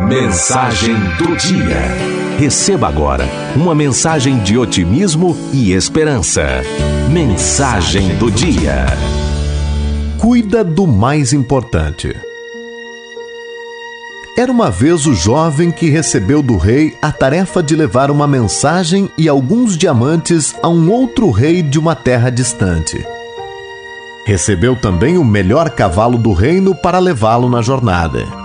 Mensagem do dia. Receba agora uma mensagem de otimismo e esperança. Mensagem do dia. Cuida do mais importante. Era uma vez o jovem que recebeu do rei a tarefa de levar uma mensagem e alguns diamantes a um outro rei de uma terra distante. Recebeu também o melhor cavalo do reino para levá-lo na jornada.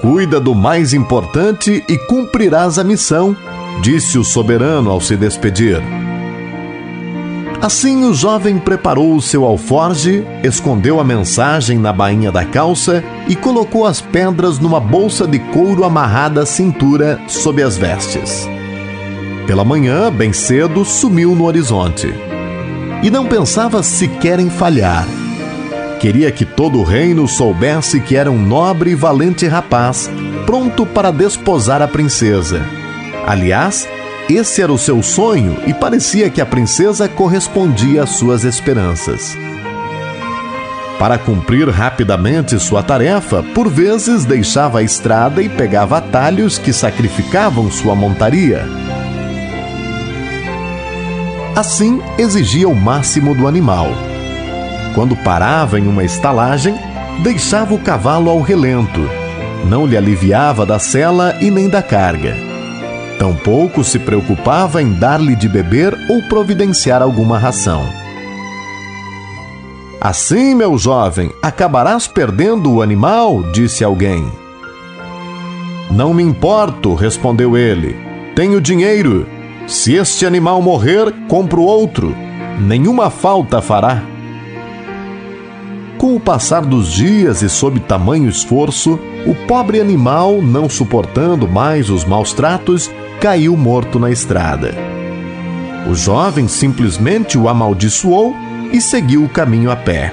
Cuida do mais importante e cumprirás a missão, disse o soberano ao se despedir. Assim o jovem preparou o seu alforge, escondeu a mensagem na bainha da calça e colocou as pedras numa bolsa de couro amarrada à cintura sob as vestes. Pela manhã, bem cedo, sumiu no horizonte. E não pensava sequer em falhar. Queria que todo o reino soubesse que era um nobre e valente rapaz, pronto para desposar a princesa. Aliás, esse era o seu sonho e parecia que a princesa correspondia às suas esperanças. Para cumprir rapidamente sua tarefa, por vezes deixava a estrada e pegava atalhos que sacrificavam sua montaria. Assim, exigia o máximo do animal. Quando parava em uma estalagem, deixava o cavalo ao relento. Não lhe aliviava da sela e nem da carga Tampouco se preocupava em dar-lhe de beber ou providenciar alguma ração. Assim, meu jovem, acabarás perdendo o animal, disse alguém. Não me importo, respondeu ele. Tenho dinheiro. Se este animal morrer, compro outro. Nenhuma falta fará. Com o passar dos dias e sob tamanho esforço, o pobre animal, não suportando mais os maus tratos, caiu morto na estrada. O jovem simplesmente o amaldiçoou e seguiu o caminho a pé.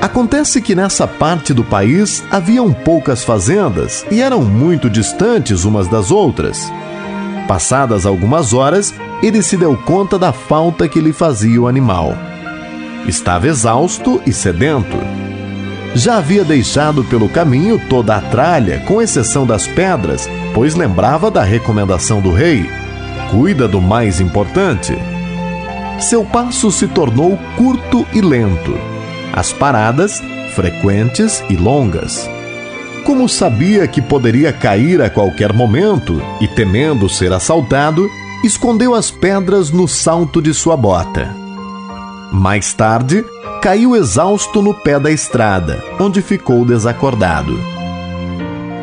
Acontece que nessa parte do país haviam poucas fazendas e eram muito distantes umas das outras. Passadas algumas horas, ele se deu conta da falta que lhe fazia o animal. Estava exausto e sedento já havia deixado pelo caminho toda a tralha, com exceção das pedras, pois lembrava da recomendação do rei: cuida do mais importante. Seu passo se tornou curto e lento, as paradas frequentes e longas. Como sabia que poderia cair a qualquer momento e temendo ser assaltado, escondeu as pedras no salto de sua bota. Mais tarde, caiu exausto no pé da estrada, onde ficou desacordado.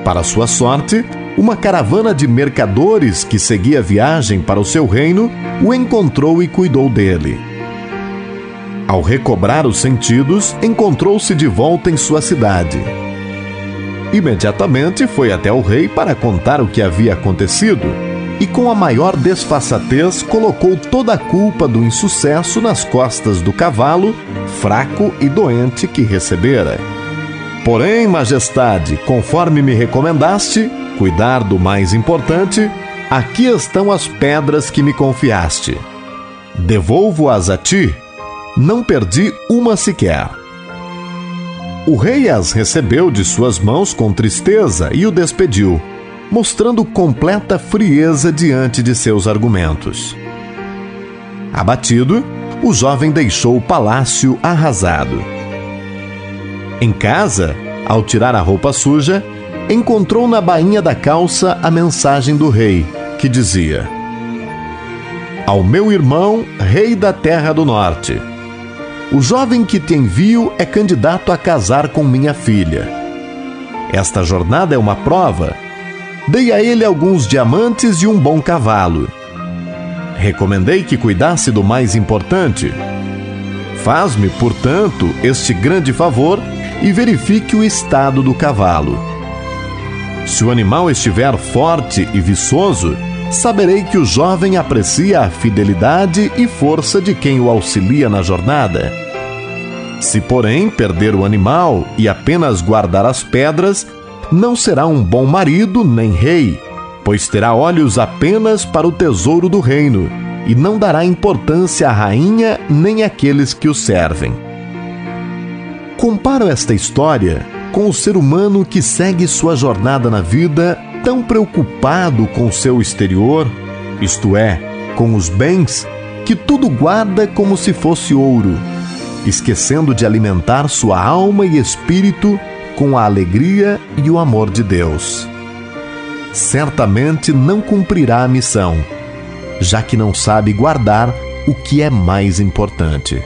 Para sua sorte, uma caravana de mercadores que seguia viagem para o seu reino o encontrou e cuidou dele. Ao recobrar os sentidos, encontrou-se de volta em sua cidade. Imediatamente foi até o rei para contar o que havia acontecido e, com a maior desfaçatez, colocou toda a culpa do insucesso nas costas do cavalo, fraco e doente que recebera. Porém, Majestade, conforme me recomendaste, cuidar do mais importante, aqui estão as pedras que me confiaste. Devolvo-as a ti. Não perdi uma sequer. O rei as recebeu de suas mãos com tristeza e o despediu mostrando completa frieza diante de seus argumentos. Abatido, o jovem deixou o palácio arrasado. Em casa, ao tirar a roupa suja, encontrou na bainha da calça a mensagem do rei, que dizia: Ao meu irmão, rei da terra do norte. O jovem que te envio é candidato a casar com minha filha. Esta jornada é uma prova Dei a ele alguns diamantes e um bom cavalo. Recomendei que cuidasse do mais importante. Faz-me, portanto, este grande favor e verifique o estado do cavalo. Se o animal estiver forte e viçoso, saberei que o jovem aprecia a fidelidade e força de quem o auxilia na jornada. Se, porém, perder o animal e apenas guardar as pedras, não será um bom marido nem rei, pois terá olhos apenas para o tesouro do reino, e não dará importância à rainha nem àqueles que o servem. Comparo esta história com o ser humano que segue sua jornada na vida tão preocupado com seu exterior, isto é, com os bens, que tudo guarda como se fosse ouro, esquecendo de alimentar sua alma e espírito com a alegria e o amor de Deus. Certamente não cumprirá a missão, já que não sabe guardar o que é mais importante.